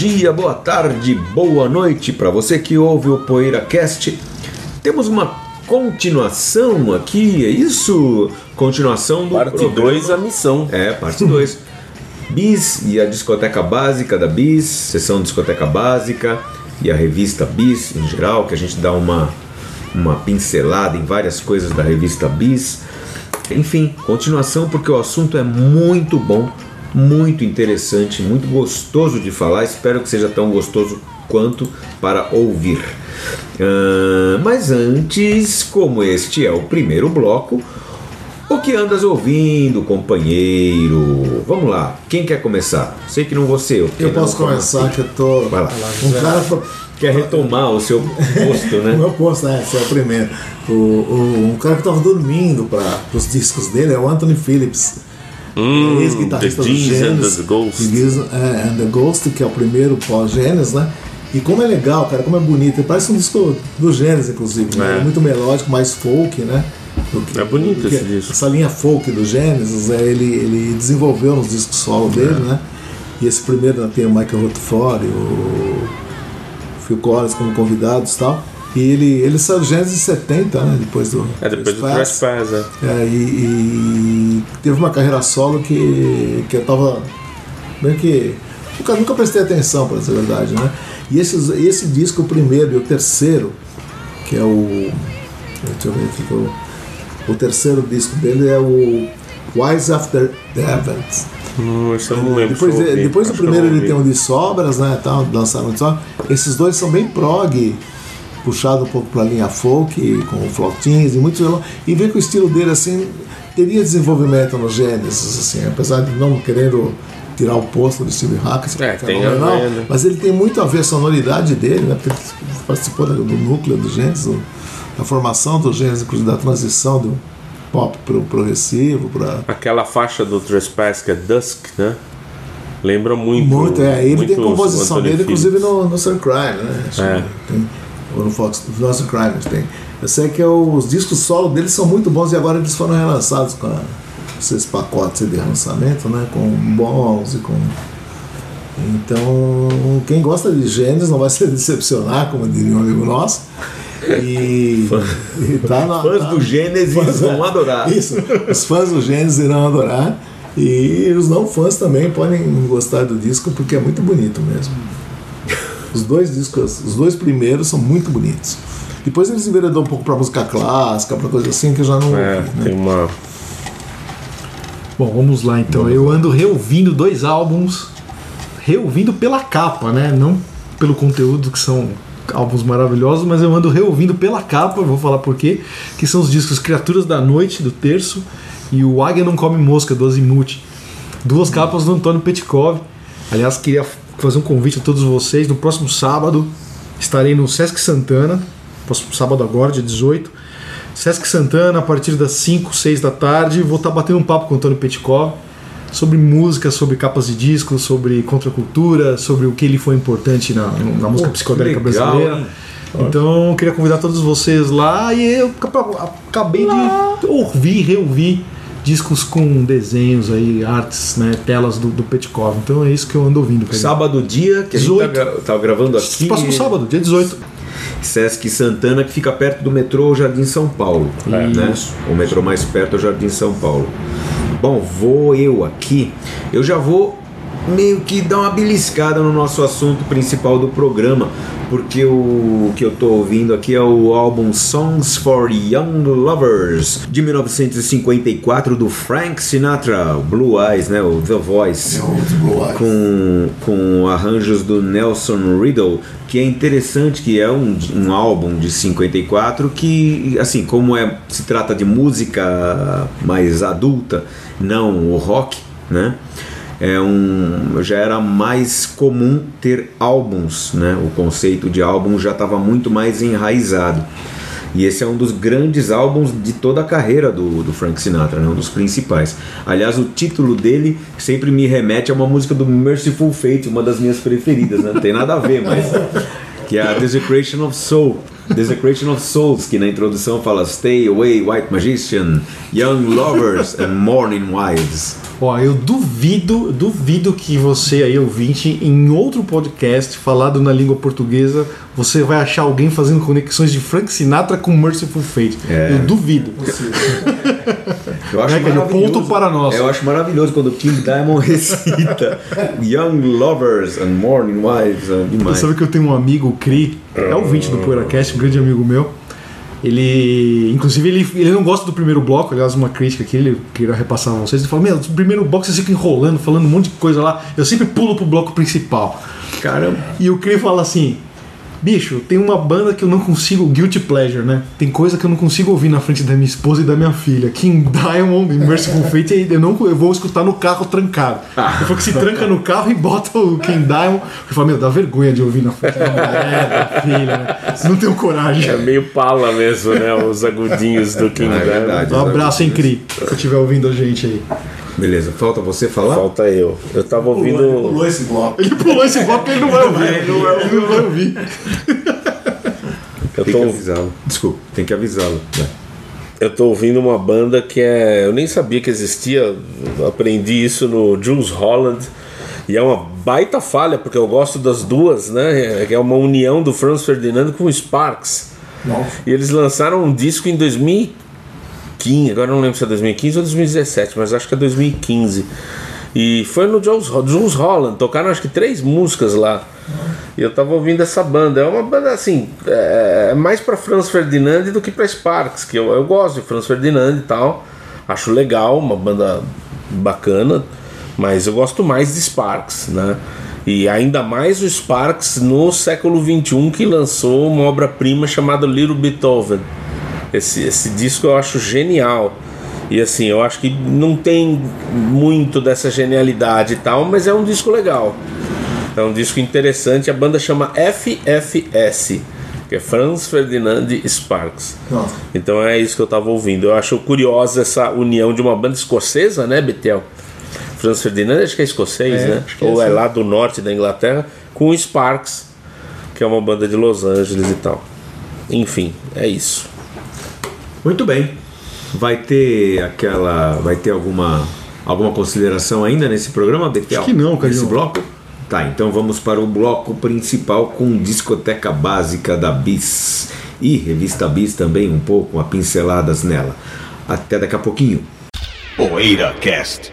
dia, boa tarde, boa noite para você que ouve o PoeiraCast. Temos uma continuação aqui, é isso? Continuação do Parte programa. 2, a missão. É, parte 2. Bis e a discoteca básica da Bis, sessão discoteca básica e a revista Bis em geral, que a gente dá uma, uma pincelada em várias coisas da revista Bis. Enfim, continuação porque o assunto é muito bom, muito interessante, muito gostoso de falar. Espero que seja tão gostoso quanto para ouvir. Ah, mas antes, como este é o primeiro bloco, o que andas ouvindo, companheiro? Vamos lá, quem quer começar? Sei que não vou ser eu. Eu posso começa. começar, que eu tô. Vai lá. Um cara. Quer retomar o seu posto, O né? meu posto, né? Esse é o primeiro. O, o- um cara que tava dormindo para os discos dele é o Anthony Phillips. Hum, ex-guitarrista The do Jeans and Genesis. the Ghost. É, and the Ghost, que é o primeiro pós-Gênesis, né? E como é legal, cara, como é bonito. Parece um disco do Gênesis, inclusive. né? É. É muito melódico, mais folk, né? Que- É bonito esse disco. Essa linha folk do Gênesis, é, ele, ele desenvolveu nos discos solo dele, É. né? E esse primeiro né, tem o Michael Rutherford, o Phil Collins como convidados e tal. E ele, ele saiu do Gênesis em 70, né? Depois do. É, depois do Trespass. Trespass, é. É, e, e teve uma carreira solo que, que eu tava. Bem que. Nunca, nunca prestei atenção, para dizer a verdade, né? E esses, esse disco, o primeiro e o terceiro, que é o. Deixa eu ver aqui que eu, O terceiro disco dele é o Wise After the Heavens. Hum, eu não lembro. Depois, depois do primeiro ele tem um de sobras, né? Tal, lançaram de sobras. Esses dois são bem prog, puxado um pouco pra linha folk, com flautinhas e muito violão. E vê que o estilo dele assim teria desenvolvimento no Genesis, assim, apesar de não querendo tirar o posto do Steve Hackett, É, tem a ver, né? mas ele tem muito a ver a sonoridade dele, né? Porque ele participou do, núcleo do Genesis, do- da formação do Genesis, inclusive da transição do pop pro progressivo, para Aquela faixa do Trespass que é Dusk, né? Lembra muito. Muito, é. Ele muito tem composição dele, inclusive no, no Sun Crime, né? É. Tem, ou no Fox, no Sun Crime tem. Eu sei que os discos solo deles são muito bons e agora eles foram relançados com a- esses pacotes de lançamento, né? Com bons e com. Então, quem gosta de Gênesis não vai se decepcionar, como diria um amigo nosso. E, e tá na, Fãs tá- do Gênesis Fãs- vão adorar. Isso, os fãs do Gênesis irão adorar. E os não fãs também podem gostar do disco porque é muito bonito mesmo. Os dois discos, os dois primeiros são muito bonitos. Depois eles enveredou um pouco pra música clássica, pra coisa assim que eu já não É, ouvi, né? tem uma. Bom, vamos lá então. Eu ando reouvindo dois álbuns, reouvindo pela capa, né? Não pelo conteúdo, que são álbuns maravilhosos, mas eu ando reouvindo pela capa, vou falar por quê, que são os discos Criaturas da Noite, do Terço, e o Águia Não Come Mosca, do Azimuth. Duas capas do Antônio Petkov. Aliás, queria fazer um convite a todos vocês. No próximo sábado estarei no Sesc Santana, próximo sábado agora, dia 18. Sesc Santana, a partir das 5, 6 da tarde, vou estar batendo um papo com o Antônio Petkov sobre música, sobre capas de discos, sobre contracultura, sobre o que ele foi importante na, na música Pô, psicodélica legal, brasileira. hein? Então, queria convidar todos vocês lá e eu acabei de ouvir, reouvir discos com desenhos aí, artes, né, telas do, do Petkov. Então é isso que eu ando ouvindo. cara. Sábado, dia, que a gente tá, 18. gra- tá gravando aqui. Próximo sábado, dia 18. Sesc Santana, que fica perto do metrô Jardim São Paulo. né? O metrô mais perto é o Jardim São Paulo. Bom, vou eu aqui. Eu já vou meio que dar uma beliscada no nosso assunto principal do programa, porque o que eu tô ouvindo aqui é o álbum Songs for Young Lovers de 1954 do Frank Sinatra, Blue Eyes, né, o The Voice com, com arranjos do Nelson Riddle, que é interessante, que é um, um álbum de 54 que, assim, como é, se trata de música mais adulta, não o rock, né? É um, já era mais comum ter álbuns, né? O conceito de álbum já estava muito mais enraizado. E esse é um dos grandes álbuns de toda a carreira do, do Frank Sinatra, né? um dos principais. Aliás, o título dele sempre me remete a uma música do Merciful Fate, uma das minhas preferidas, né? não tem nada a ver, mas que é a Desecration of Soul. Desecration of Souls, que na introdução fala Stay Away, White Magician, Young Lovers and Morning Wives. Ó, eu duvido, duvido que você aí, ouvinte, em outro podcast falado na língua portuguesa, você vai achar alguém fazendo conexões de Frank Sinatra com Merciful Fate. É. Eu duvido. Eu acho É, maravilhoso. ponto para nós. Eu acho maravilhoso quando o King Diamond recita Young Lovers and Morning Wives. É Você demais. sabe que eu tenho um amigo, o Cri, é ouvinte do PoeiraCast, um grande amigo meu. Ele, inclusive, ele, ele não gosta do primeiro bloco, aliás, uma crítica que ele queria repassar a vocês. Ele fala: Meu, no primeiro bloco vocês ficam enrolando, falando um monte de coisa lá. Eu sempre pulo pro bloco principal. Caramba. E o Cri fala assim: Bicho, tem uma banda que eu não consigo, Guilty Pleasure, né? Tem coisa que eu não consigo ouvir na frente da minha esposa e da minha filha. King Diamond Merciful Fate, eu, não, eu vou escutar no carro trancado. Eu falo que se tranca no carro e bota o King Diamond. Eu falo, meu, dá vergonha de ouvir na frente da mulher, da filha. Né? Não tenho coragem. É meio pala mesmo, né? Os agudinhos do King É Diamond. verdade. Um abraço, hein, Cri, se estiver ouvindo a gente aí. Beleza, falta você falar? Falta eu. Eu tava Pulou, ele ouvindo. pulou esse bloco. Ele pulou esse bloco que ele não vai ouvir. Ele não vai ouvir. Eu Tem que tô, avisá-lo. Desculpa, tem que avisá-lo. Vai. eu tô ouvindo uma banda que é. Eu nem sabia que existia. Eu aprendi isso no Jules Holland. E é uma baita falha, porque eu gosto das duas, né? É uma união do Franz Ferdinand com o Sparks. Nossa. E eles lançaram um disco em 2015, agora eu não lembro se é 2015 ou 2017, mas acho que é 2015. E foi no Jules, Jules Holland, tocaram acho que três músicas lá. E eu tava ouvindo essa banda. É uma banda assim, é mais pra Franz Ferdinand do que pra Sparks, que eu, eu gosto de Franz Ferdinand e tal. Acho legal, uma banda bacana, mas eu gosto mais de Sparks, né? E ainda mais o Sparks no século XXI que lançou uma obra-prima chamada Little Beethoven. Esse, esse disco eu acho genial. E assim, eu acho que não tem muito dessa genialidade e tal, mas é um disco legal. É um disco interessante. A banda chama FFS, que é Franz Ferdinand Sparks. Nossa. Então é isso que eu tava ouvindo. Eu acho curiosa essa união de uma banda escocesa, né, Betel? Franz Ferdinand acho que é escocês, É, né? acho que é Ou é sim. lá do norte da Inglaterra, com o Sparks, que é uma banda de Los Angeles e tal. Enfim, é isso. Muito bem. Vai ter aquela. Vai ter alguma. Alguma consideração ainda nesse programa, Betel? Acho que não, Nesse Carlinhos. bloco? Tá, então vamos para o bloco principal com discoteca básica da Bis. E revista Bis também, um pouco, uma pinceladas nela. Até daqui a pouquinho. Poeira Cast.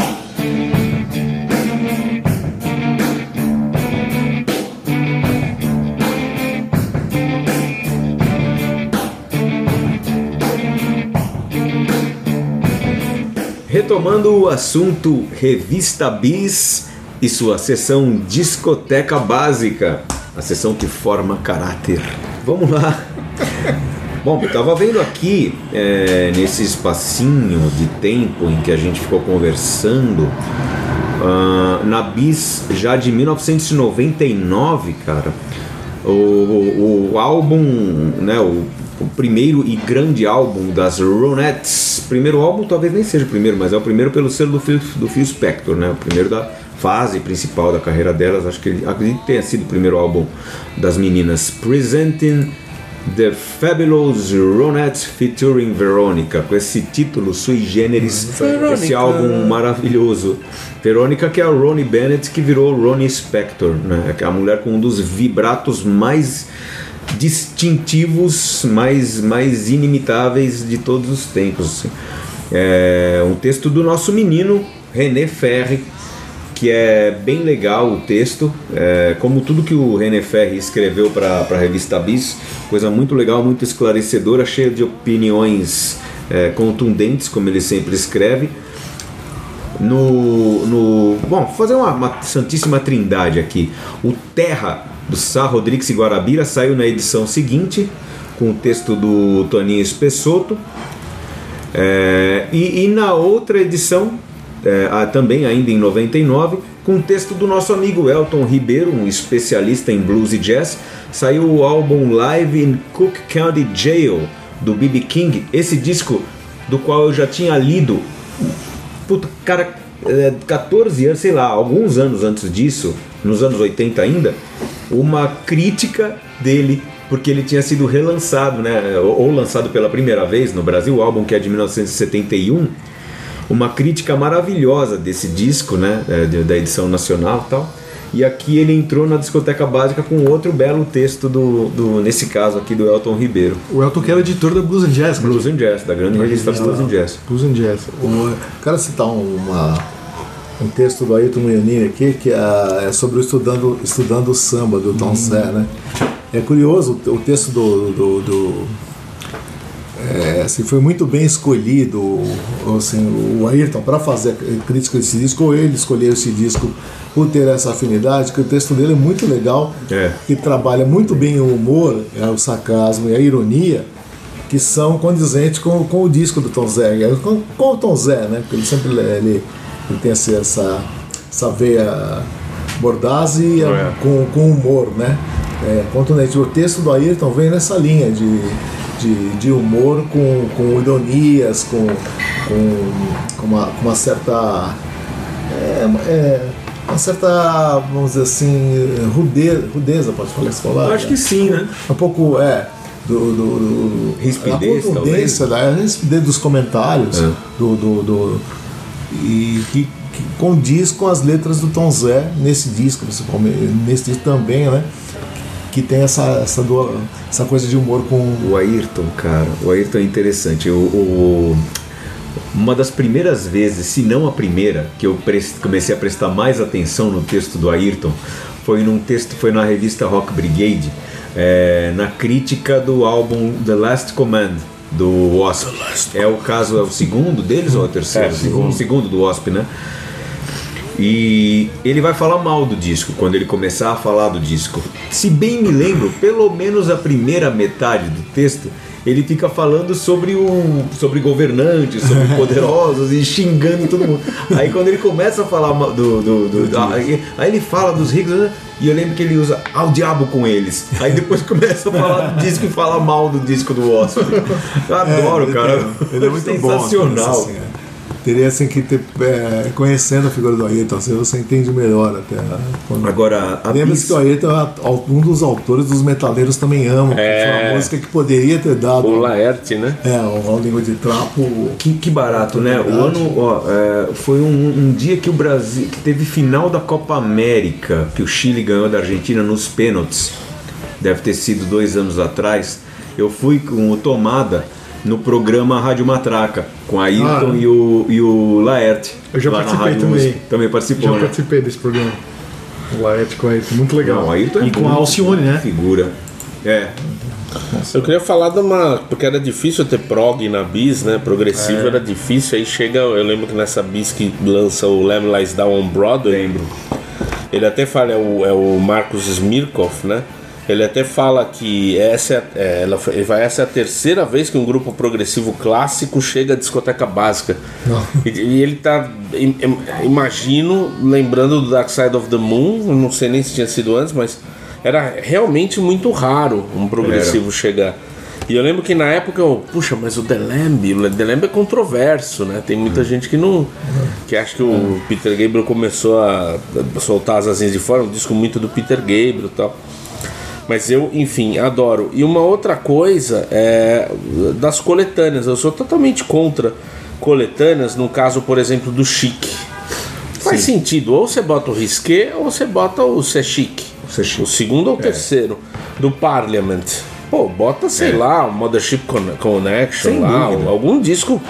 Retomando o assunto Revista Bis e sua sessão Discoteca Básica, a sessão que forma caráter. Vamos lá. Bom, eu tava vendo aqui, é, nesse espacinho de tempo em que a gente ficou conversando, ah, na Bis já de 1999, cara, o, o, o álbum, né, o, o primeiro e grande álbum das Ronettes, primeiro álbum talvez nem seja o primeiro, mas é o primeiro pelo selo do Phil, do Phil Spector, né, o primeiro da fase principal da carreira delas, acho que ele- acredito que tenha sido o primeiro álbum das meninas, Presenting The Fabulous Ronettes featuring Veronica, com esse título sui generis, esse álbum maravilhoso. Verônica, que é a Ronnie Bennett, que virou Ronnie Spector, né? Que é a mulher com um dos vibratos mais distintivos, mais, mais inimitáveis de todos os tempos. assim. É um texto do nosso menino René Ferri, que é bem legal o texto, é, como tudo que o René Ferri escreveu para a revista Bis, coisa muito legal, muito esclarecedora, cheia de opiniões é, contundentes, como ele sempre escreve. No, no bom, fazer uma, uma santíssima trindade aqui. O Terra do Sá Rodrigues e Guarabira saiu na edição seguinte, com o texto do Toninho Espessoto. É, e, e na outra edição, é, também ainda em 99, com o texto do nosso amigo Elton Ribeiro, um especialista em blues e jazz, saiu o álbum Live in Cook County Jail do B.B. King. Esse disco do qual eu já tinha lido, puta, cara, é, 14 anos, sei lá, alguns anos antes disso, nos anos 80 ainda, uma crítica dele porque ele tinha sido relançado, né, ou lançado pela primeira vez no Brasil, o álbum que é de 1971, uma crítica maravilhosa desse disco, né, é, da edição nacional, e tal. E aqui ele entrou na discoteca básica com outro belo texto do, do nesse caso aqui do Elton Ribeiro. O Elton que era editor da Blues and Jazz. cara. Blues and Jazz, da grande revista Blues and Jazz. Blues and Jazz. O- Quero citar uma, um texto do Ayrton Munhani aqui, que é, é sobre o estudando, estudando o samba do Tom Zé, né? É curioso, o texto do. do, do- é, assim, foi muito bem escolhido o- assim, o Ayrton para fazer crítica desse disco, ou ele escolheu esse disco por ter essa afinidade, que o texto dele é muito legal, É. que trabalha muito bem o humor, é, o sarcasmo e a ironia, que são condizentes com, com o disco do Tom Zé, com, com o Tom Zé, né? Porque ele sempre ele, ele tem essa, essa, essa veia mordaz e É. com, com humor, né? É, contundente. O texto do Ayrton vem nessa linha de, de, de humor com, com ironias, com, com, com, uma, com uma certa. É, é, uma certa, vamos dizer assim, rudeza, rudeza pode falar essa palavra? Eu acho que sim, né? um pouco é do, do, do Rispidez, a contundência, né? a rispidez dos comentários É. do, do, do- e que, que condiz com as letras do Tom Zé nesse disco principalmente nesse disco também né que tem essa essa, do- essa coisa de humor com O Ayrton, cara, o Ayrton é interessante. O, o- uma das primeiras vezes, se não a primeira, que eu comecei a prestar mais atenção no texto do Ayrton foi num texto, foi na revista Rock Brigade, é, na crítica do álbum The Last Command do Wasp. É o caso, é o segundo deles ou é o terceiro? É, segundo. O segundo do Wasp, né? E ele vai falar mal do disco quando ele começar a falar do disco. Se bem me lembro, pelo menos a primeira metade do texto, ele fica falando sobre o sobre governantes, sobre poderosos e xingando todo mundo. Aí quando ele começa a falar ma- do, do, do- aí, aí ele fala dos ricos né? e eu lembro que ele usa ao diabo com eles. Aí depois começa a falar do disco e fala mal do disco do Wasp. Eu adoro, ele cara. tem- ele é muito bom sensacional. assim, é. Teria assim que ter é, conhecendo a figura do Ayrton assim, você entende melhor até né? quando- Agora, a Lembra-se Bis- que o Ayrton é um dos autores dos Metaleiros também amam, É. foi uma música que poderia ter dado O Laerte, né? é, uma língua de trapo Que, que barato, né? O ano ó, é, foi um, um dia que o Brasil que teve final da Copa América, que o Chile ganhou da Argentina nos pênaltis. Deve ter sido dois anos atrás. Eu fui com o Tomada no programa Rádio Matraca, com a Ayrton Ah. e, o, e o Laerte. Eu já participei também. Música. Também participou, Já né? participei desse programa. O Laerte com a Ayrton, muito legal. Não, Ayrton é e com a Alcione, né? Figura. É. Eu queria falar de uma. Porque era difícil ter prog na bis, né? Progressivo era difícil. Aí chega. Eu lembro que nessa bis que lança o Lamb Lies Down on Broadway. Lembro. Ele até fala, é o, é o Marcos Smirkov, né? Ele até fala que essa é, é, ela, vai, essa é a terceira vez que um grupo progressivo clássico chega à discoteca básica. E, e ele tá, im- im- imagino, lembrando do Dark Side of the Moon, não sei nem se tinha sido antes, mas era realmente muito raro um progressivo chegar. E eu lembro que na época eu, puxa, mas o The Lamb, o The Lamb é controverso, né? Tem muita gente que não. que acha que o Peter Gabriel começou a soltar as asinhas de fora, um disco muito do Peter Gabriel e tal. Mas eu, enfim, adoro. E uma outra coisa é das coletâneas. Eu sou totalmente contra coletâneas, no caso, por exemplo, do Chic. Faz sentido, ou você bota o Risqué ou você bota o. C'est Chic. O segundo ou o terceiro. Do Parliament. Pô, bota, sei lá, o Mothership Con- Connection Sem lá, dúvida. algum disco.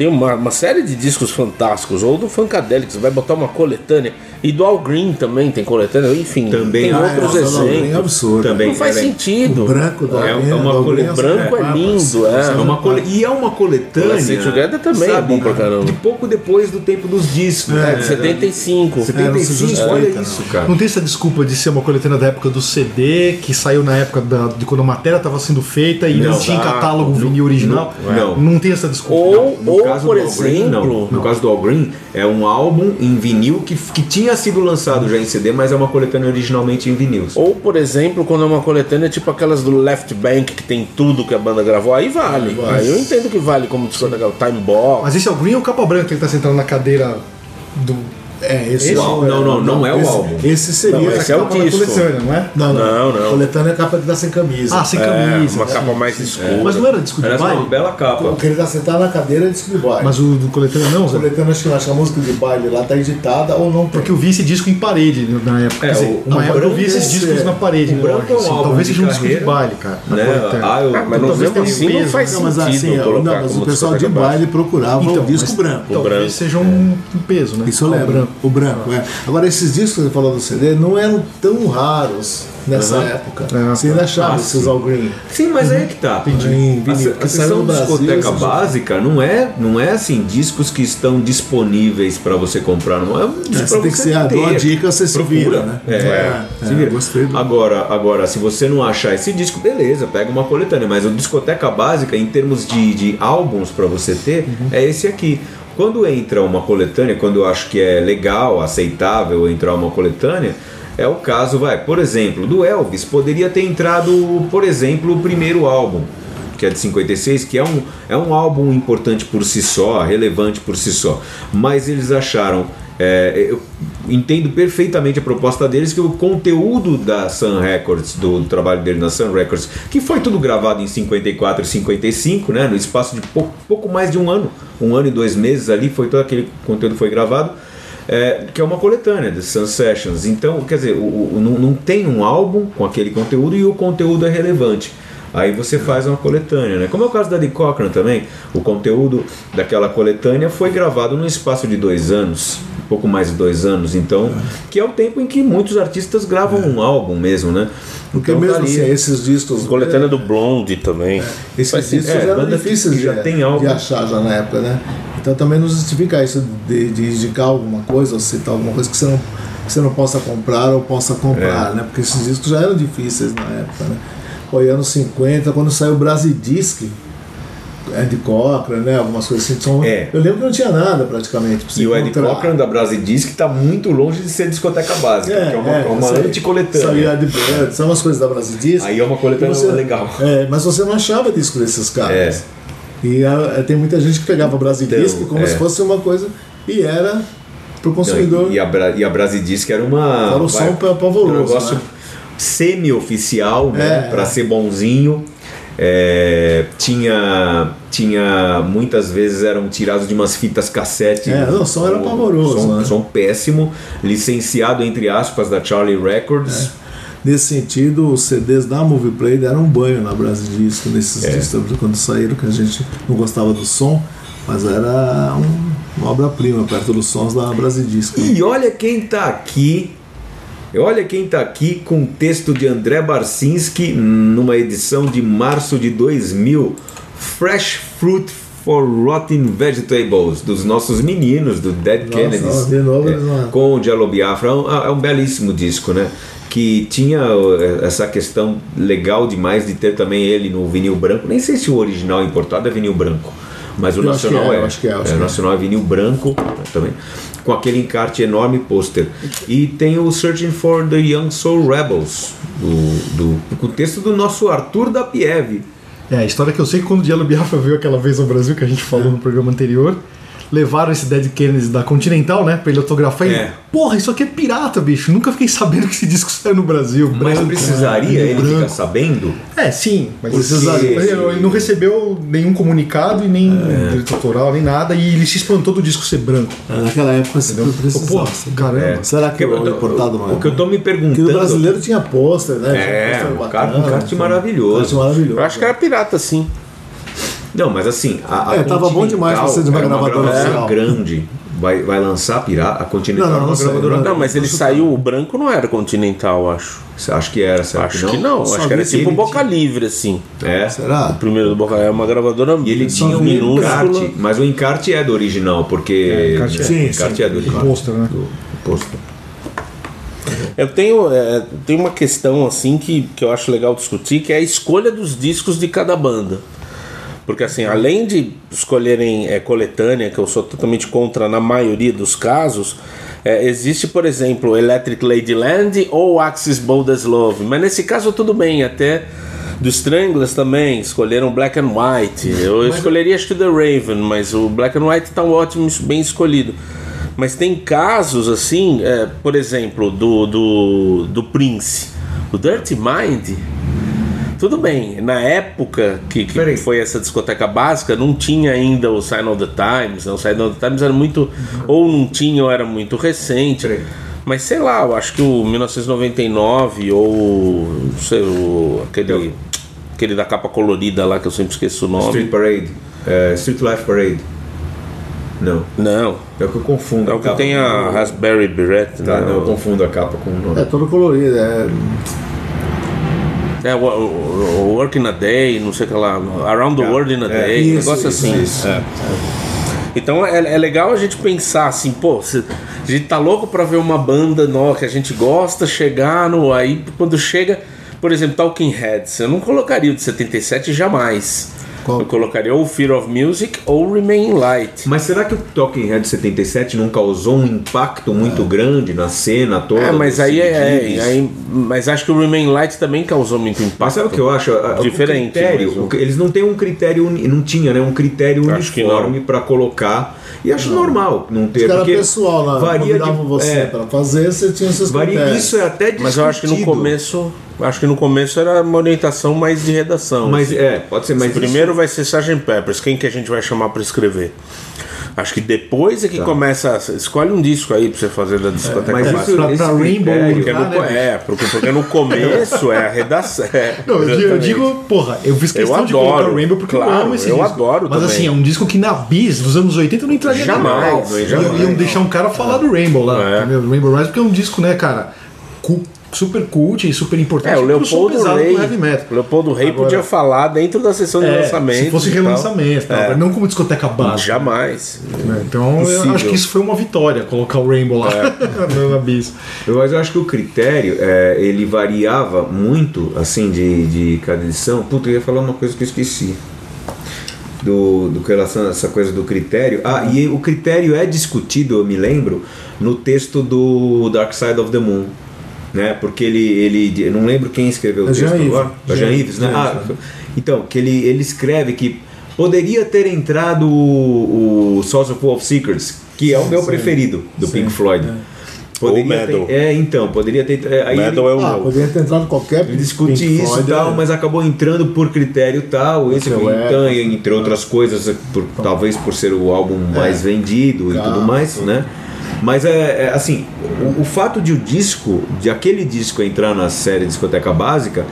Tem uma, uma série de discos fantásticos, ou do Funkadelic, você vai botar uma coletânea. E do Al Green também tem coletânea, enfim, Também. tem Ah, outros é, o Al Green é exemplos. absurdo. Também. Não faz É, sentido. O branco do É, Alvin, é uma cole- branco é lindo, é. É uma cole... E é uma coletânea. Blessed Together também é bom pra caramba. De pouco depois do tempo dos discos. É, né? de 75. 75, É, não olha isso, cara. Não tem essa desculpa de ser uma coletânea da época do CD, que saiu na época da- de quando a matéria estava sendo feita e não, Não, tinha tá. catálogo vinil original. não. Não tem essa desculpa. Ou, ou caso por do All Green, não. exemplo, No caso do All Green, é um álbum em vinil que, que tinha sido lançado já em CD, mas é uma coletânea originalmente em vinil. ou por exemplo, quando é uma coletânea tipo aquelas do Left Bank que tem tudo que a banda gravou, aí vale. Aí eu entendo que vale como o Time Box. Mas esse é o Green ou o Capa Branca que ele tá sentado na cadeira do. É, esse, Esse não, não, não, não é o álbum. Esse seria. Não, esse é o disco. coletânea, não é? Não, não. Não, não. Coletânea é a capa que tá sem camisa. Ah, sem É, camisa. uma sim. capa mais escura. Mas não era disco de Aliás, é uma baile? bela capa. Porque ele tá sentado na cadeira de disco de baile. Mas o do coletânea não, Zé? Coletânea, acho que, acho que a música de baile lá tá editada ou não. Porque eu vi esse disco em parede na época. É, dizer, o- o época eu branco vi esses é- discos na parede. o branco é um assim. álbum Talvez seja um disco de baile, cara. na Né? Ah, mas Talvez mesmo assim não faz Não, sentido assim, não, mas como o pessoal de baile procurava Então, o disco branco. O branco. Talvez seja um, peso, né? Isso eu Ah, o lembro. Branco. O branco, é. Agora, esses discos que você falou do CD não eram tão raros nessa época. É. Você ainda achava Ah, esses sim. All Green. Sim, mas aí é que tá. Em A, vinil. a Que sessão saiu no de Brasil, discoteca básica não é, não é assim, discos que estão disponíveis para você comprar. Não é um disco É, você tem que ser a ter. dou a dica, você se Procura. vira, né? É, É, se é, vira. gostei do- Agora, agora, se você não achar esse disco, beleza, pega uma coletânea. Mas o discoteca básica, em termos de, de álbuns para você ter, Uhum. é esse aqui. Quando entra uma coletânea, quando eu acho que é legal, aceitável entrar uma coletânea, é o caso, vai, por exemplo, do Elvis, poderia ter entrado, por exemplo, o primeiro álbum, que é de 56, que é um, é um álbum importante por si só, relevante por si só. Mas eles acharam. É, eu entendo perfeitamente a proposta deles que o conteúdo da Sun Records, do, trabalho dele na Sun Records, que foi tudo gravado em 54 e 55, né, no espaço de pouco, pouco mais de um ano, um ano e dois meses ali, foi todo aquele conteúdo foi gravado é, que é uma coletânea de Sun Sessions. Então, quer dizer, o, o- não, não tem um álbum com aquele conteúdo e o conteúdo é relevante. Aí você faz uma coletânea, né? Como é o caso da Eddie Cochran também, o conteúdo daquela coletânea foi gravado num espaço de dois anos, pouco mais de dois anos, então, que é o tempo em que muitos artistas gravam um álbum mesmo, né? Porque Então, mesmo tá ali. assim, esses discos. Coletânea do Blonde também. Esses Faz discos. É, eram difíceis que já de, tem álbum. de achar já na época, né? Então também não justifica isso de, de indicar alguma coisa ou citar alguma coisa que você não, que você não possa comprar ou possa comprar, É. né? Porque esses discos já eram difíceis na época, né? Foi anos 50, quando saiu o Brasidisc, Ed Cochran, né? Algumas coisas assim. São, É. Eu lembro que não tinha nada praticamente. pra E o Ed. Cochran da Brasidisc está muito longe de ser discoteca básica, que é uma, é, uma isso aí. anticoletânea. Saiu Ed Bird, são umas coisas da Brasidisc. Aí é uma coletânea você- legal. É, mas você não achava disco desses caras. E ah, tem muita gente que pegava Brasidisc Então, como é. se fosse uma coisa e era pro consumidor. E a, Bra e a Brasidisc era uma. Era um som pavoroso, Um negócio né? semi-oficial, né? É, pra é. ser bonzinho. É, tinha, tinha. Muitas vezes eram tirados de umas fitas cassete. É, não, o som era pavoroso, Som, né? som péssimo, licenciado entre aspas da Charlie Records. Nesse sentido, os CDs da Movieplay deram um banho na Brasidisc nesses É. discos quando saíram, que a gente não gostava do som, mas era um- uma obra-prima perto dos sons da Brasidisc. né? E olha quem tá aqui. Olha quem tá aqui com o texto de André Barcinski numa edição de março de 2000. Fresh Fruit for Rotten Vegetables, dos nossos meninos, do Dead Nossa, Kennedys. de novo É, com o Jello Biafra. É um, é um belíssimo disco, né? Que tinha uh, essa questão legal demais de ter também ele no vinil branco. Nem sei se o original importado é vinil branco. Mas o Eu nacional é, é. acho que é, acho É, o que é. nacional é vinil branco também. Com aquele encarte enorme pôster. E tem o Searching for the Young Soul Rebels, do, do, com o texto do nosso Arthur da Pieve. É, a história que eu sei que quando o Diallo Biafra veio aquela vez ao Brasil, que a gente falou no programa anterior, levaram esse Dead Kennedys da Continental, né, pra ele autografar e É. ele, porra, isso aqui é pirata, bicho, nunca fiquei sabendo que esse disco saiu no Brasil. Mas branco, precisaria né, ele branco. ficar sabendo? É, sim, mas Porque- precisaria. Ele não recebeu nenhum comunicado e nem É. direito autoral, nem nada, e ele se espantou do disco ser branco. Naquela época você Pô, precisava. caramba. É. Será que Porque o eu- importado não é? O que eu tô me Porque perguntando. o brasileiro tinha pôster, né? É, um bacana, car- um maravilhoso. kart maravilhoso. Eu acho que era pirata, sim. Não, mas assim, a, a É, tava bom demais pra ser de uma era gravadora oficial. grande. Vai, vai lançar a Pirata, a Continental Não, não, é uma não gravadora não. Não, mas ele saiu, o branco não era Continental, acho. Acho que era, será Acho que não, Só acho que era tipo ele Boca Livre, assim. É. Será? O primeiro do Boca é uma gravadora E ele tinha um encarte, mas o encarte é do original, porque. encarte é. Sim, o encarte sim. é do original. pôster, né? Do pôster. Eu tenho, é, tem uma questão assim que, que eu acho legal discutir, que é a escolha dos discos de cada banda. Porque assim, além de escolherem é, coletânea, que eu sou totalmente contra na maioria dos casos, é, existe, por exemplo, Electric Ladyland ou Axis Bold as Love. Mas nesse caso tudo bem, até dos Stranglers também escolheram Black and White. Eu escolheria acho que The Raven, mas o Black and White tá um ótimo, bem escolhido. Mas tem casos assim, é, por exemplo, do, do, do Prince, o Dirty Mind. Tudo bem, na época que, que foi essa discoteca básica, não tinha ainda o Sign of the Times, né? o Sign of the Times era muito. Ou não tinha, ou era muito recente. Peraí. Mas sei lá, eu acho que o 1999 ou. Não sei, o, aquele. Aquele da capa colorida lá que eu sempre esqueço o nome. Street Parade. É, Street Life Parade. Não. Não, É o que eu confundo. é o que tem a Raspberry Beret. Tá, né? não, eu confundo a capa com o nome. É todo colorido. É, É, Work in a Day, não sei o que lá. Around the World in a É, Day, um isso, negócio isso, assim. isso. É. Então é, é legal a gente pensar assim, pô, se- a gente tá louco pra ver uma banda nova que a gente gosta, chegar no. Aí quando chega, por exemplo, Talking Heads, eu não colocaria o de 77 jamais. Qual? Eu colocaria ou Fear of Music ou Remain Light. Mas será que o Talking Head 77 não causou um impacto muito grande na cena toda? É, mas aí é, é, aí, mas acho que o Remain Light também causou muito impacto. Mas sabe o que eu acho? Diferente, O critério, mas o- Eles não têm um critério, não tinha, né? Um critério Acho uniforme para colocar. E acho normal não ter. era porque pessoal lá. varia Convidavam de, você é, pra fazer, você tinha seus varia, critérios. Isso é até discutido. Mas eu acho que no começo, acho que no começo era uma orientação mais de redação. Mas assim. é, pode ser mais. Primeiro vai ser Sgt. Peppers, quem que a gente vai chamar pra escrever? Acho que depois é que começa. a- Escolhe um disco aí pra você fazer da discoteca Mas clássica. isso, Pra- pra Rainbow critério- Porque no, né, é, porque, porque no começo é a redação. é, Não, eu digo, eu exatamente. digo, porra, eu fiz questão Eu de colocar adoro, o Rainbow porque claro, eu amo esse eu disco. adoro Mas também. assim, é um disco que na bis dos anos 80 não entraria Jamais, jamais. Iam, deixar um cara falar do Rainbow lá, É. Rainbow Rise, porque é um disco, né, cara, super cult e super importante É, o Leopoldo metal. o Leopoldo Rei Agora- podia falar dentro da sessão de É, lançamento. se fosse e tal. relançamento, tal, É. não como discoteca básica. Jamais. né? Então eu acho que isso foi uma vitória, colocar o Rainbow lá na bis. Eu, mas eu acho que o critério, é, ele variava muito, assim, de, de cada edição. Puta, eu ia falar uma coisa que eu esqueci. Do, do com relação a essa coisa do critério. Ah, e o critério é discutido, eu me lembro, no texto do Dark Side of the Moon. Né? Porque ele, ele. Eu não lembro quem escreveu o É texto Jean agora. É Jean Jean- Yves, né? Jean Ah, Yves, então, que ele, ele escreve que poderia ter entrado o, o Source of Wolf Secrets, que é o meu sim. preferido do Sim, Pink Floyd. é. Poderia Ou ter, Metal. é, então, poderia ter. é, Aí Metal é ele, o Ah, meu. poderia ter entrado qualquer ele discute Pink isso e tal, é. mas acabou entrando por critério tal, esse é, então, é. entre outras coisas, por- talvez por ser o álbum mais vendido e tudo mais, né? Mas é, é, assim, o, o fato de o disco, de aquele disco entrar na série discoteca básica,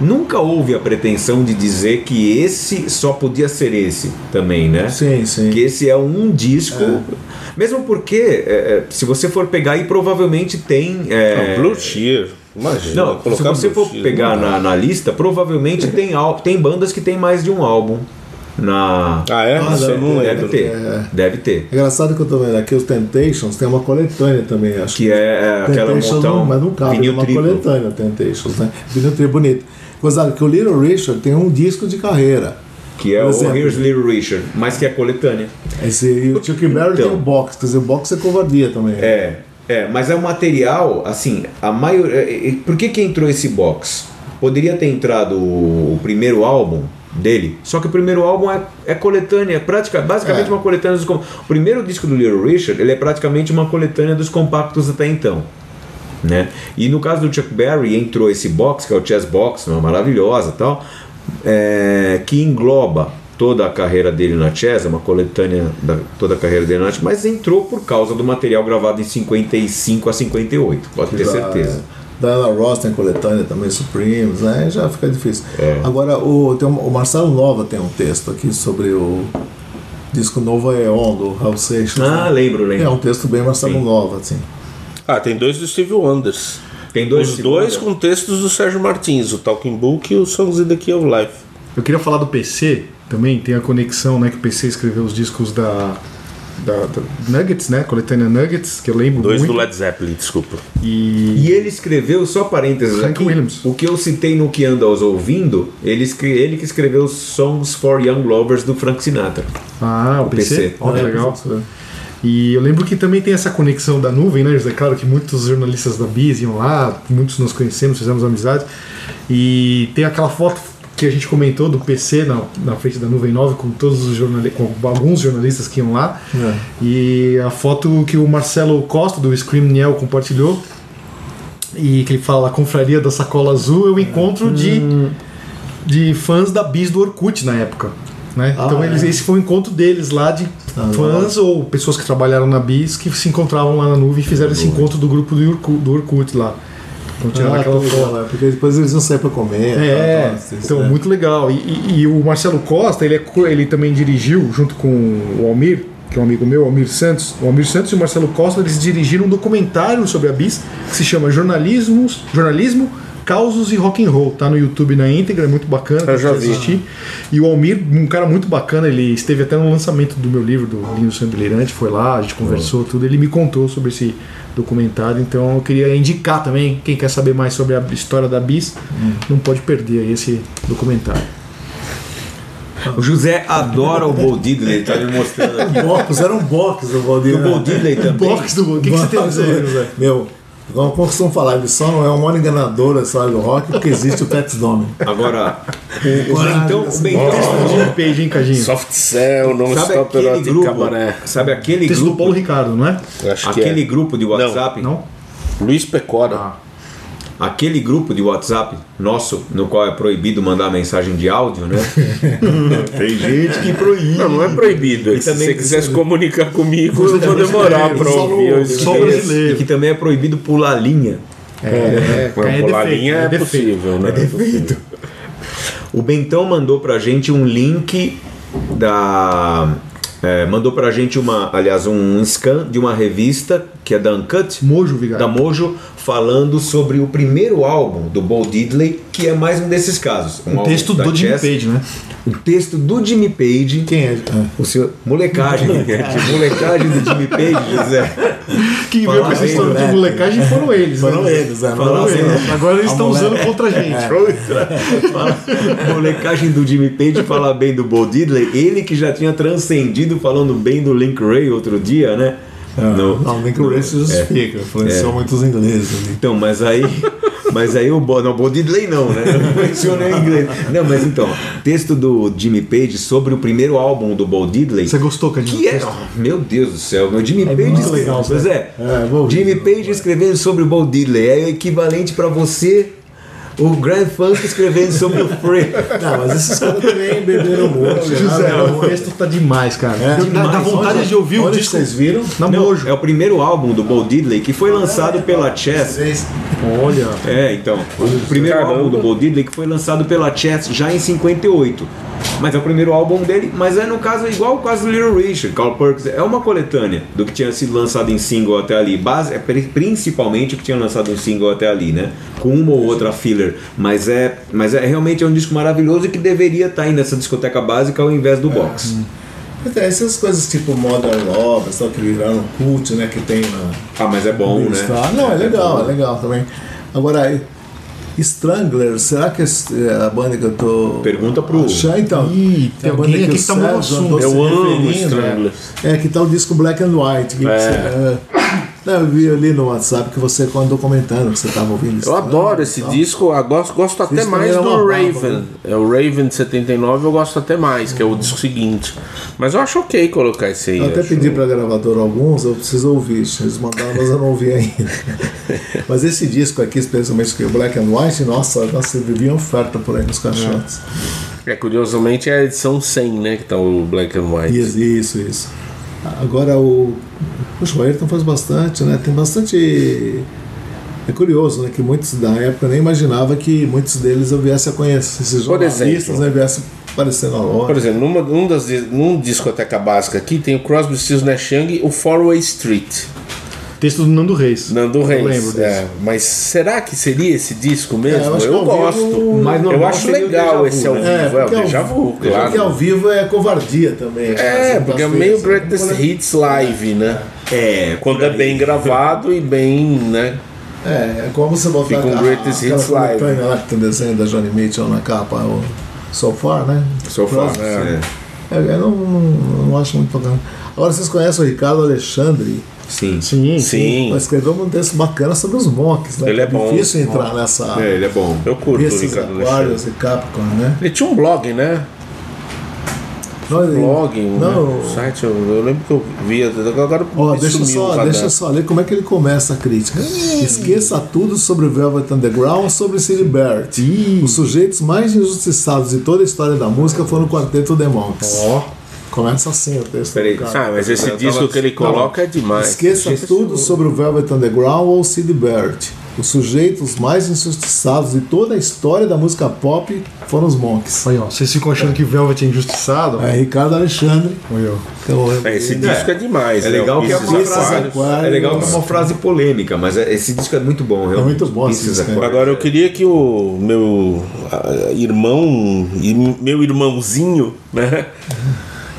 nunca houve a pretensão de dizer que esse só podia ser esse também, né? Sim, sim. que esse é um disco. Mesmo porque, é, é, se você for pegar aí, provavelmente tem. é, Blue Cheer. Imagina. não, se você for pegar na, na lista, provavelmente tem, tem bandas que tem mais de um álbum na. Ah, é? Ah, não ter, deve lembro. ter. É. Deve ter. Engraçado que eu tô vendo aqui, os Temptations tem uma coletânea também, acho Que é, é aquela montão. não, mas não cabe, é uma triplo. coletânea Temptations, né? Vinil triplo bonito. Coisa que o Little Richard tem um disco de carreira. Que é Por o exemplo. Here's Little Richard, mas que é coletânea. Esse, e o Chuck Berry Então. tem o box, quer dizer, o box é covardia também. É, é, mas é um material, assim, a maioria. Por que, que entrou esse box? Poderia ter entrado o primeiro álbum dele, só que o primeiro álbum é, é coletânea, é prática, basicamente É. uma coletânea dos. O primeiro disco do Little Richard, ele é praticamente uma coletânea dos compactos até então. Né? E no caso do Chuck Berry entrou esse box, que é o Chess Box, uma maravilhosa e tal, é, que engloba toda a carreira dele na Chess, é uma coletânea da toda a carreira dele na Chess, mas entrou por causa do material gravado em 55 a 58, pode ter certeza. Diana Ross tem coletânea também, Supremes, né? Já fica difícil. É. Agora, o, tem um- o Marcelo Nova tem um texto aqui sobre o disco Novo Aeon, do Raul Seixas. Ah, né? lembro, É lembro. um texto bem Marcelo Sim. Nova, assim. Ah, tem dois do Steve Wonders. Tem dois Os dois segunda. com textos do Sérgio Martins, o Talking Book e o Songs in the Key of Life. Eu queria falar do PC também, tem a conexão, né, que o PC escreveu os discos da, da, da Nuggets, né, coletânea Nuggets, que eu lembro Dois muito. do Led Zeppelin, desculpa. E E ele escreveu, só parênteses Hank aqui, Williams. o que eu citei no que anda aos ouvindo, ele, escre- ele que escreveu os Songs for Young Lovers do Frank Sinatra. Ah, o PC? PC. Olha, É, legal. E eu lembro que também tem essa conexão da nuvem, né, José? Claro que muitos jornalistas da Biz iam lá, muitos nos conhecemos, fizemos amizade. E tem aquela foto que a gente comentou do PC na, na frente da nuvem 9 com todos os jornalistas, com alguns jornalistas que iam lá. É. E a foto que o Marcelo Costa do Scream Niel compartilhou e que ele fala a confraria da sacola azul é o encontro de, de fãs da Bis do Orkut na época. Né? Ah, então eles, é. esse foi o encontro deles lá de Ah, fãs ou pessoas que trabalharam na Bis que se encontravam lá na nuvem e fizeram esse encontro do grupo do do Orkut lá. Então tiraram Ah, aquela que foto. legal, é, porque depois eles iam sair pra comer. É, tal, tal, então né? muito legal. E, e- e o Marcelo Costa, ele, é ele também dirigiu, junto com o Almir, que é um amigo meu, o Almir Santos. O Almir Santos e o Marcelo Costa, eles dirigiram um documentário sobre a BIS que se chama Jornalismos, Jornalismo, Causos e Rock and Roll. Tá no YouTube na íntegra, é muito bacana. Eu já vi. assistir. E o Almir, um cara muito bacana, ele esteve até no lançamento do meu livro, do Linho Sambilirante, foi lá, a gente conversou tudo. Ele me contou sobre esse documentário, então eu queria indicar também, quem quer saber mais sobre a história da BIS, não pode perder aí esse documentário. O José adora o Bo Diddley, ele tá me mostrando aqui. Box, era um box do Valdir. E o Bo Diddley também. Box do. O que, que você tem a dizer, José? Meu, como costumam falar, ele só não é uma enganadora da história do rock porque existe o Pets Domino. Agora, o, o Bentão, o Bentão Page, hein, Cadinho? Soft Cell, não sabe stop aquele erotic grupo, cabaré. sabe aquele Texto do grupo, Paulo Ricardo, não é? Acho que aquele é. grupo de WhatsApp, Não? Luiz Pecora. Aquele grupo de WhatsApp nosso, no qual é proibido mandar mensagem de áudio, né? Tem gente que proíbe. Não, não é proibido. E Se também você quiser se comunicar comigo, eu vou demorar pra Só ouvir. Só E que- brasileiro. E que também é proibido pular linha. É, é, Não, é pular defeito, linha é é defeito. possível, né? O Bentão mandou pra gente um link da. É, mandou pra gente uma, aliás, um scan de uma revista que é da Uncut, Mojo, Vigário. da Mojo, falando sobre o primeiro álbum do Bo Diddley, que é mais um desses casos. Um O álbum texto do Jimmy Chess, Page, né? O texto do Jimmy Page. Quem é? O senhor. Molecagem. molecagem do Jimmy Page, José. Quem veio com essa história de molecagem foram eles. Foram né? eles, é, Foram eles. assim, Agora eles estão usando contra a gente. Fala- molecagem do Jimmy Page fala bem do Bo Diddley, ele que já tinha transcendido falando bem do Link Ray outro dia, né? No- Não, que o Ray se justifica. Influenciou É. muitos ingleses ali. Então, mas aí. Mas aí o Bo, não, Bo Diddley não, né? Não menciona em inglês. Não, mas então, texto do Jimmy Page sobre o primeiro álbum do Bo Diddley. Você gostou, Cadinho? Que é, oh, meu Deus do céu, meu Jimmy Page muito escreveu- legal, Pois é, É, ouvir. Jimmy Page escrevendo sobre o Bo Diddley é o equivalente pra você o Grand Funk escrevendo sobre o Free. Não, mas esses caras também beberam muito. José, né? o texto tá demais, cara. É, dá, dá demais. vontade Onde- de ouvir o disco vocês viram? na Não, Mojo. é o primeiro álbum do Bo Diddley que foi lançado pela Chess. Vocês- Olha. É, então, o primeiro álbum do Bo Diddley que foi lançado pela Chess já em 58. Mas é o primeiro álbum dele, mas é no caso igual o caso do Little Richard, Carl Perkins, é uma coletânea do que tinha sido lançado em single até ali, base, é pri- principalmente o que tinha lançado em single até ali, né? Com uma ou outra filler, mas é, mas é realmente é um disco maravilhoso que deveria estar aí nessa discoteca básica ao invés do box. Até essas coisas tipo Modern Love, só que viraram cult, né? Que tem na. Ah, mas é bom, né? Não, é legal, é legal também. Agora, Strangler, será que é a banda que eu tô. Pergunta pro- Achando, então. Ih, tem a banda aqui o que tá Sérgio Eu amo referindo, Stranglers. É, que tá o disco Black and White. Que que É. você- é. Eu vi ali no WhatsApp que você andou comentando que você tava ouvindo Eu Stranglers adoro esse disco, eu gosto, gosto até Isso mais do é baba, Raven. né? É o Raven de 79, eu gosto até mais, que é o disco seguinte. Mas eu acho ok colocar esse aí. Eu até acho- pedi pra gravadora alguns, eu preciso ouvir. Eles mandaram, mas eu não ouvi ainda. mas esse disco aqui, especialmente que é o Black and White, nossa, nossa vivia oferta por aí nos caixotes. É, curiosamente é a edição 100, né, que tá o Black and White. Isso, isso, isso. Agora o. Puxa, o Ayrton faz bastante, né? Tem bastante É curioso, né? Que muitos da época nem imaginava que muitos deles eu viesse a conhecer. Esses Por jornalistas né, viessem aparecer na loja. Por exemplo, numa, num das, num discoteca básica aqui tem o Crosby, Stills, Nash Young e o Four-Way Street. Texto do Nando Reis. Nando Eu Reis. lembro disso. é. Mas será que seria esse disco mesmo? É, eu eu vivo- gosto. mais eu acho o legal esse ao né? vivo. É, o porque ao- Deja Vu, Porque claro. ao vivo é covardia também. né? É, Assim, porque é meio assim. Greatest Hits Live, né? É, Quando é bem gravado e bem, né? É, é como você botar Fica um a- Greatest Hits Live. lá que tem o desenho da Johnny Mitchell na capa, o So Far, né? So far, Crosby. é. É, eu não, não, não acho muito bacana. Agora vocês conhecem o Ricardo Alexandre? Sim. Sim, Sim. Ele escreveu um texto bacana sobre os monks, né? Ele é bom. difícil entrar nessa. É, ele é bom. Eu curto o Ricardo e Capricorn, né? Ele tinha um blog, né? Não, ele- Blog, um Não, site, eu, eu lembro que eu via, agora Ó, deixa, só, deixa só ler como é que ele começa a crítica. Esqueça tudo sobre Velvet Underground, sobre City Barrett. Os sujeitos mais injustiçados de toda a história da música foram o Quarteto The Monks. Ó. Começa assim o texto. Peraí. do cara. Ah, mas esse Eu disco tava- que ele coloca é demais. Esqueça tudo sobre o Velvet Underground ou Sid Barrett. Os sujeitos mais injustiçados de toda a história da música pop foram os Monks. Aí, ó, vocês ficam achando que Velvet é injustiçado? É Ricardo Alexandre. Aí, ó. que é É, esse disco é demais. É né? legal que é uma frase, é legal que é uma frase polêmica, mas é- esse disco é muito bom, realmente. muito bom esse disco, é. Aquarius. Agora eu queria que o meu irmão, e meu irmãozinho, né,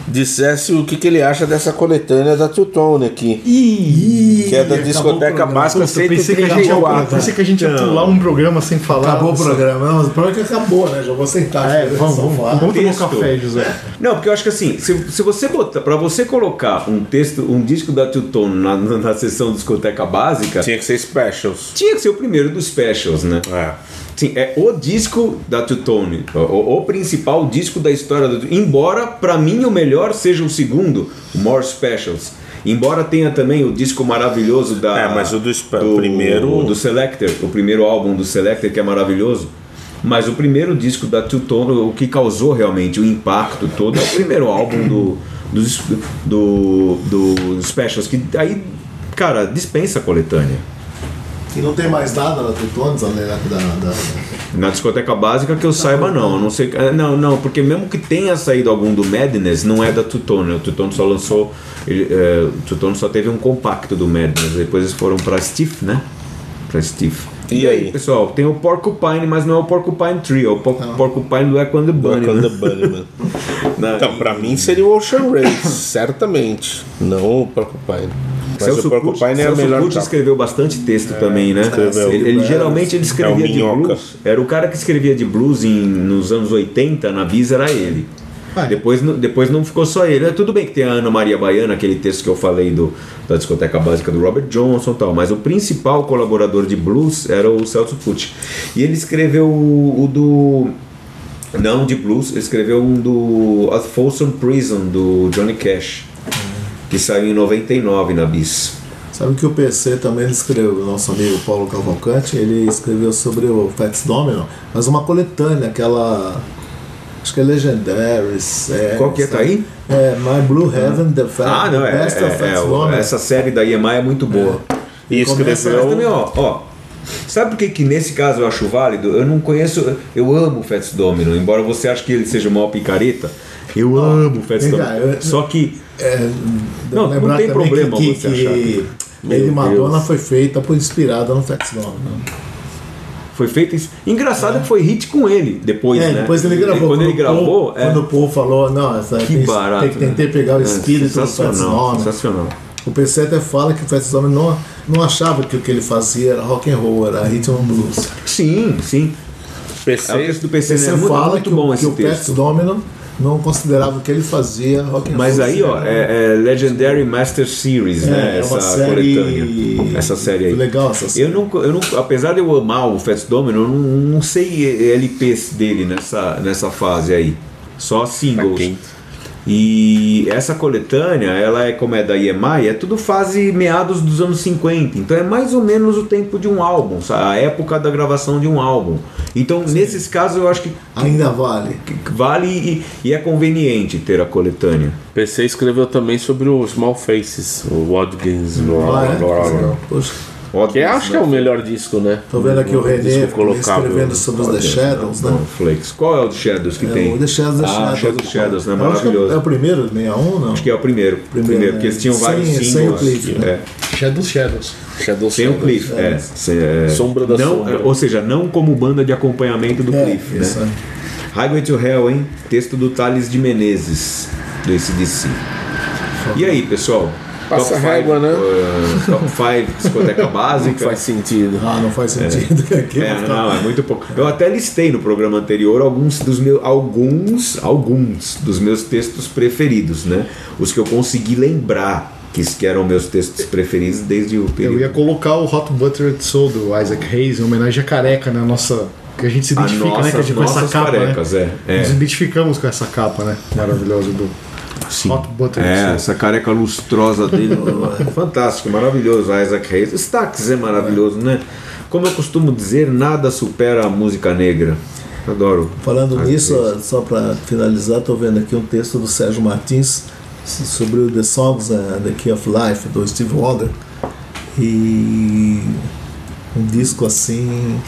dissesse o que, que ele acha dessa coletânea da Tutone aqui. Ih, Que é da discoteca programa. básica Puta, eu pensei que, a gente ia, 134. pensei que a gente ia pular um programa sem falar. Acabou o programa. Não, mas o problema é que acabou, né? Já vou sentar É, vamos, vamos, vamos tomar um café, José. Não, porque eu acho que assim, se, se você botar, pra você colocar um texto, um disco da Tutone na, na, na sessão discoteca básica, Tinha que ser specials. tinha que ser o primeiro dos specials, né? É. Sim, é o disco da Tutone, o, o principal disco da história do Embora, pra mim, o melhor seja o segundo, o More Specials. Embora tenha também o disco maravilhoso da. É, mas o do Spe- primeiro- Do Selector, o primeiro álbum do Selector, que é maravilhoso. Mas o primeiro disco da Tutone, o que causou realmente o impacto todo, é o primeiro álbum do, dos- do, do Specials, que aí, cara, dispensa a coletânea. E não tem mais nada na Tutones, além da, da, Na discoteca básica que eu saiba não, não sei. é, Não, não, porque mesmo que tenha saído algum do Madness, não é da Tutone. O Tutone só lançou. ele, é, o Tutone só teve um compacto do Madness. Depois eles foram pra Stiff, né? Pra Stiff. E aí? pessoal? Tem o Porcupine, mas não é o Porcupine Tree, é o Por Porcupine do Echo and the Bunny. Bunny, né? Bunnyman. Na- Então, pra mim seria o Ocean Race, certamente. Não o Porcupine. Mas Celso o Porcupine é melhor escreveu bastante texto também, né? escreveu. Ele, ele geralmente ele É o escrevia de Minhoca. blues. Era o cara que escrevia de blues em, nos anos 80, na Bis era ele. Depois, não- depois não ficou só ele. É, Tudo bem que tem a Ana Maria Baiana, aquele texto que eu falei do, da discoteca básica do Robert Johnson e tal, mas o principal colaborador de blues era o Celso Pucci. E ele escreveu o, o do. Não de blues, ele escreveu um do A Folsom Prison, do Johnny Cash, que saiu em 99 na Bis. Sabe que o PC também escreveu, o nosso amigo Paulo Cavalcante, ele escreveu sobre o Fats Domino, mas uma coletânea, aquela. Acho que é Legendaries. É, Qual que é? Tá aí? É, My Blue Heaven, The, Fat, Ah, não, é, Best é- of é, Fats o- Domino. essa série da EMI é muito boa. E Começa- Mas escreveu. também, ó, ó, sabe por que, que nesse caso eu acho válido? Eu não conheço, eu amo o Fats Domino, embora você ache que ele seja uma picareta. Eu amo o Fats vem Domino. cá, eu- Só que É, Não, não lembrar tem problema que, você que, achar que Lady Madonna Deus. foi feita por inspirada no Fats Domino. foi feito isso. Engraçado que foi hit com ele depois, É, né? depois ele gravou. Quando ele gravou, Paul, é, quando o Paul falou, não, essa que tem, barato. tem que né? tentei pegar o É, espírito do Fats sensacional, Domino. sensacional. O PC até fala que o Fats Domino não, não achava que o que ele fazia era rock and roll, era rhythm and blues. Sim, sim. É o PC. texto do PC, Você né? É muito, fala muito que, bom o, que esse o Fats. Domino não considerava o que ele fazia rock and Mas roll. aí, ó, é, é Legendary Master Series, né? É, é uma essa série- coletânea. Essa série aí. Legal essa série. Eu não, eu não, apesar de eu amar o Fats Domino, eu não, não sei LPs dele nessa, nessa fase aí. Só singles. quem? E essa coletânea, ela é como é da EMI, é tudo fase meados dos anos 50. Então é mais ou menos o tempo de um álbum, sabe? a época da gravação de um álbum. Então, nesses casos, eu acho que Ainda vale. que vale e, e é conveniente ter a coletânea. PC escreveu também sobre o Small Faces, o Watkins. Ah, blá, blá, blá. Poxa. Ó, Que acho que é o melhor disco, né? Tô vendo aqui o René Disco colocável. escrevendo sobre os The Shadows, né? Flakes. Qual é o The Shadows que É, tem? o The Shadows, The ah, Shadows. Shadows, Shadows, né? Que é- Maravilhoso. É o primeiro, 61, não? Acho que é o primeiro. Primeiro, né? porque eles tinham Sem- vários sem singles. o Cliff, né? é. Shadows Shadows. Shadow Sem o Shadows. Cliff, é. Se- é. Sombra da não, sombra. Ou seja, não como banda de acompanhamento do É, Cliff, isso né? Highway to Hell, hein? Texto do Thales de Menezes, do ACDC. E aí, pessoal? Passa Top régua, five, né? uh, top 5 discoteca Não básica. faz sentido. Ah, não faz sentido. É, ficar- não, é muito pouco. Eu até listei no programa anterior alguns dos meus alguns alguns dos meus textos preferidos, né? Os que eu consegui lembrar que, que eram meus textos preferidos desde o Eu período. ia colocar o Hot Buttered Soul do Isaac Hayes em homenagem à careca, né? Nossa. Que a gente se A identifica, né? nossa- Que com essa capa, carecas, né? é, é. Nos identificamos com essa capa, né? Maravilhosa do Hot Buttered É, essa careca lustrosa dele, é fantástico, maravilhoso. Isaac Hayes. Stax é maravilhoso, né? Como eu costumo dizer, nada supera a música negra. Adoro. Falando nisso, Hayes. só para finalizar, tô vendo aqui um texto do Sérgio Martins sobre o The Songs uh, The Key of Life do Steve Wonder e um disco assim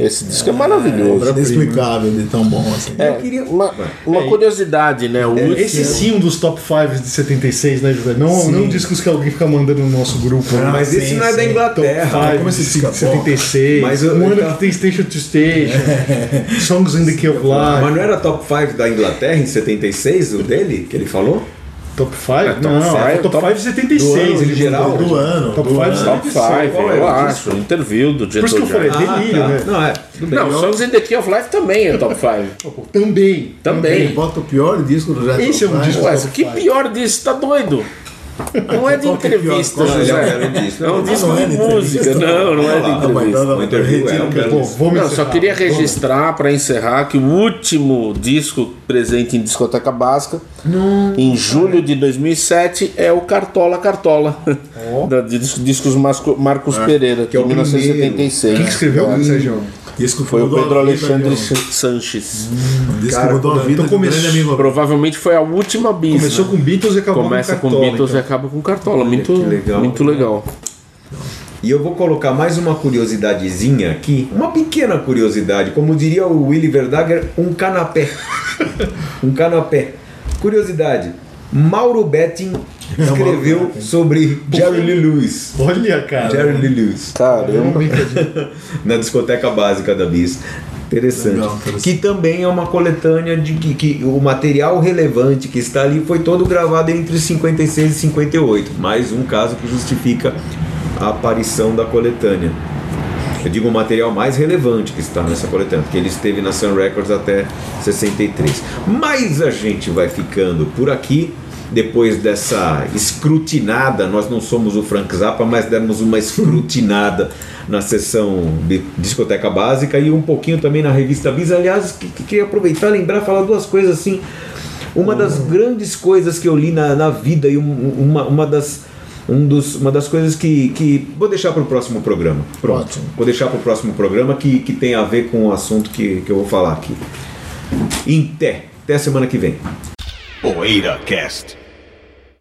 Esse disco é maravilhoso. inexplicável de tão bom assim. É, uma, uma curiosidade, né? O último- Esse sim, um dos top 5 de 76, né, José? Não, não discos que alguém fica mandando no nosso grupo. né? Mas esse sim, não é da sim. Inglaterra. Top como esse 5 disco é bom. 76. Mas eu- um ano eu- que tem Station to Station. Songs in the Key of Life. Mas não era top 5 da Inglaterra em 76, o dele, que ele falou? Top 5? É, top não, five, é top top- 5 de 76. do ano, ele em geral, falou. do ano, Top do 5 ano. de Top 5, Qual é eu acho. Interview do Por isso que eu falei, delírio, né? Não, é. Não, Songs in the Key of Life também é top 5. Também. Também. Bota o pior disco do Jet Esse é um disco- Ué, que pior disso? Tá doido? Não é de é entrevista, é José. É um disco não é de de música. Não, não é de entrevista. não, é só queria registrar para encerrar que o último disco presente em discoteca básica, em julho de 2007, é o Cartola Cartola, da de dis- discos Marcos Pereira, que é é o 1976. Quem que escreveu, Sérgio? Disco que Foi o Pedro Alexandre. Sanches. Cara, que mudou a então vida do come- grande amigo. Provavelmente foi a última bis. Começou né? com Beatles e acabou Começa com com Cartola, Beatles e então. acaba com Cartola. Muito legal. Muito legal. E eu vou colocar mais uma curiosidadezinha aqui, uma pequena curiosidade, como diria o Willy Verdager, um canapé. um canapé. Curiosidade: Mauro Betting escreveu sobre Jerry Lee Lewis. Olha, cara. Jerry Lee Lewis. Caramba. na discoteca básica da Bis. Interessante. Legal, interessante. Que também é uma coletânea de que, que o material relevante que está ali foi todo gravado entre 56 e 58. Mais um caso que justifica a aparição da coletânea. Eu digo o material mais relevante que está nessa coletânea, porque ele esteve na Sun Records até 63. Mas a gente vai ficando por aqui. Depois dessa escrutinada, nós não somos o Frank Zappa, mas demos uma escrutinada na sessão de discoteca básica e um pouquinho também na revista Bis. Aliás, que, que queria aproveitar e lembrar, falar duas coisas assim. Uma das grandes coisas que eu li na, na vida e um- uma, uma das um dos, uma das coisas que, que vou deixar para o próximo programa. Pronto. Ótimo. Vou deixar para o próximo programa que, que tem a ver com o assunto que, que eu vou falar aqui. Em té. Até semana que vem. Poeira Cast.